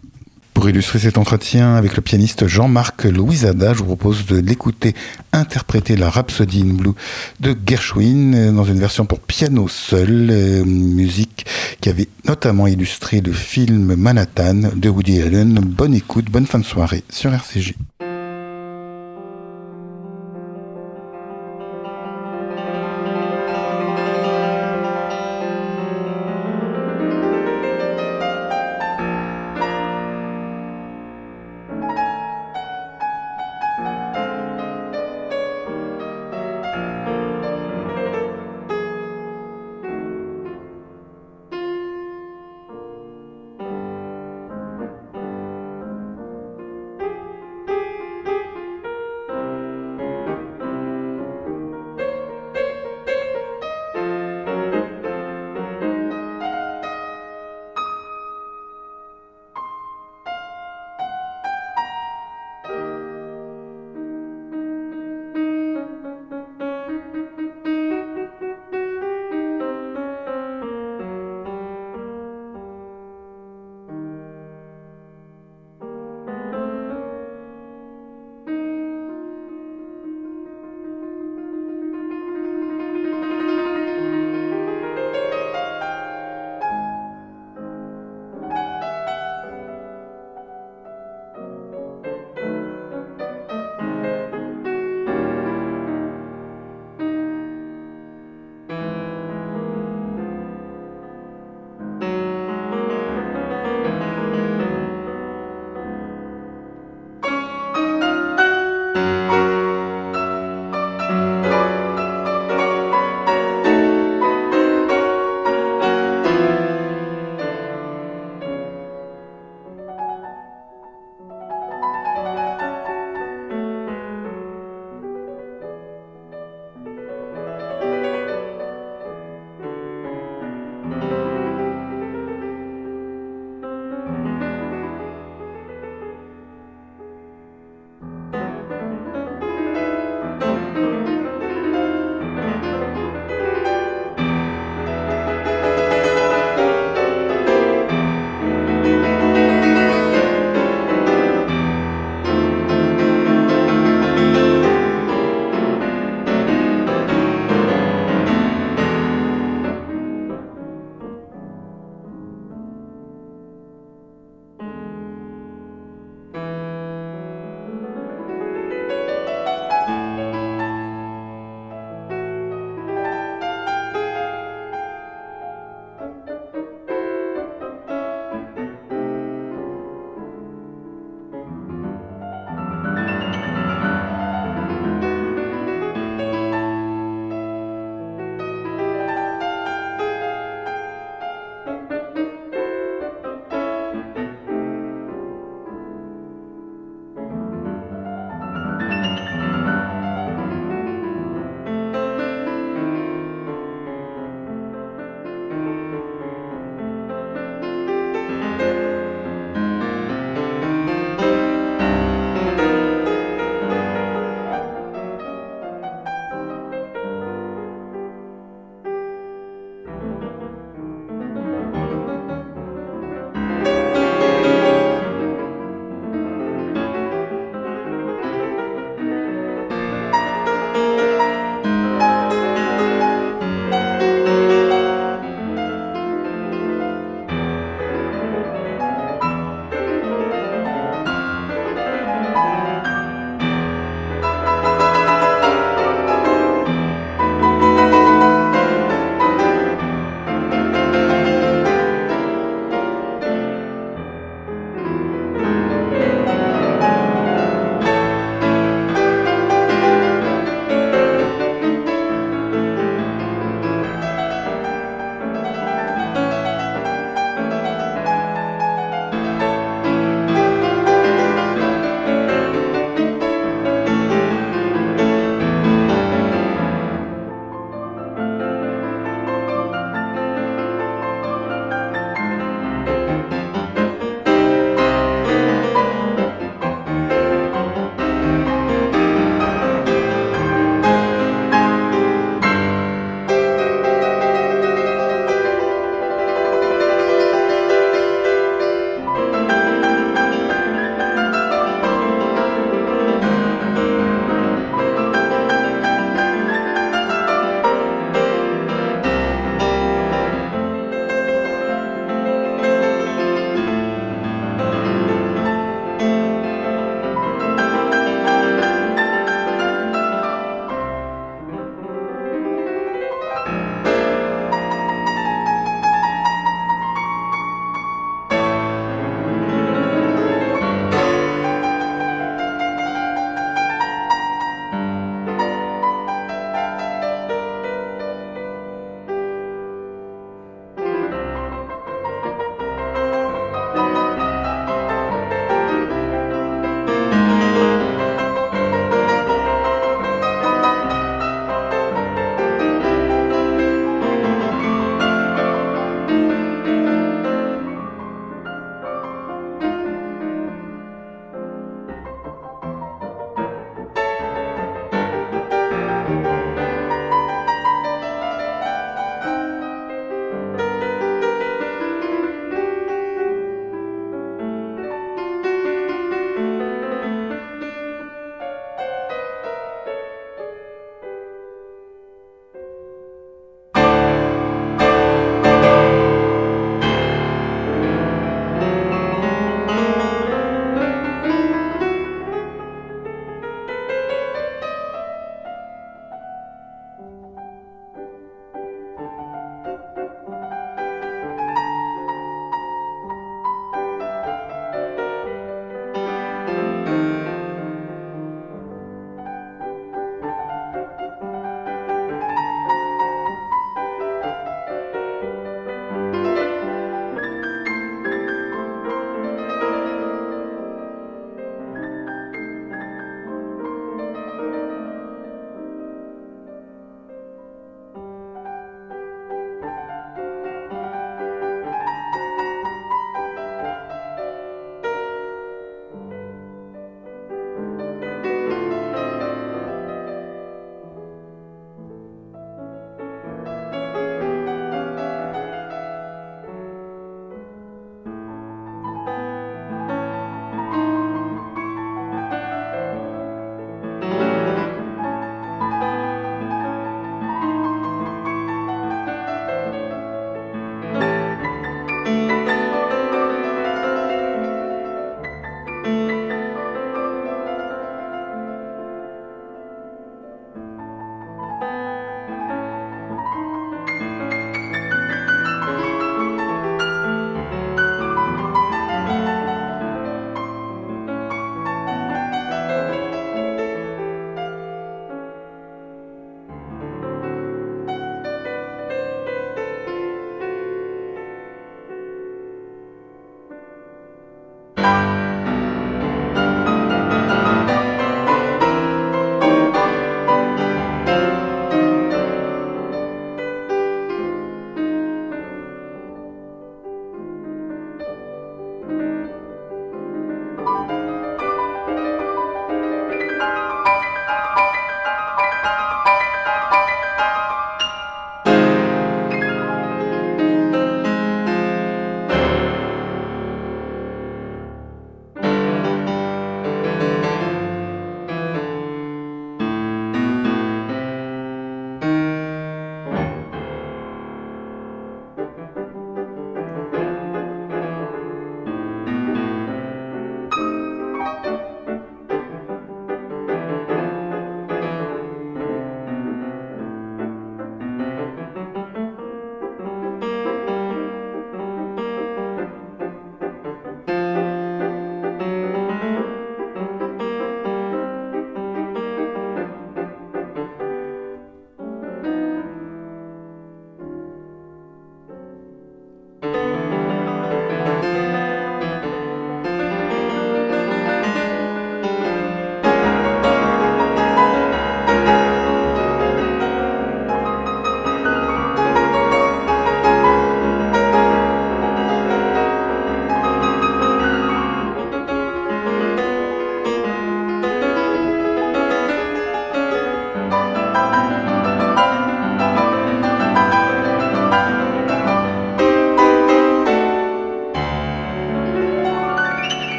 Pour illustrer cet entretien avec le pianiste Jean-Marc Louisada, je vous propose de l'écouter interpréter la Rhapsody in Blue de Gershwin euh, dans une version pour piano seul, euh, musique qui avait notamment illustré le film Manhattan de Woody Allen. Bonne écoute, bonne fin de soirée sur RCJ.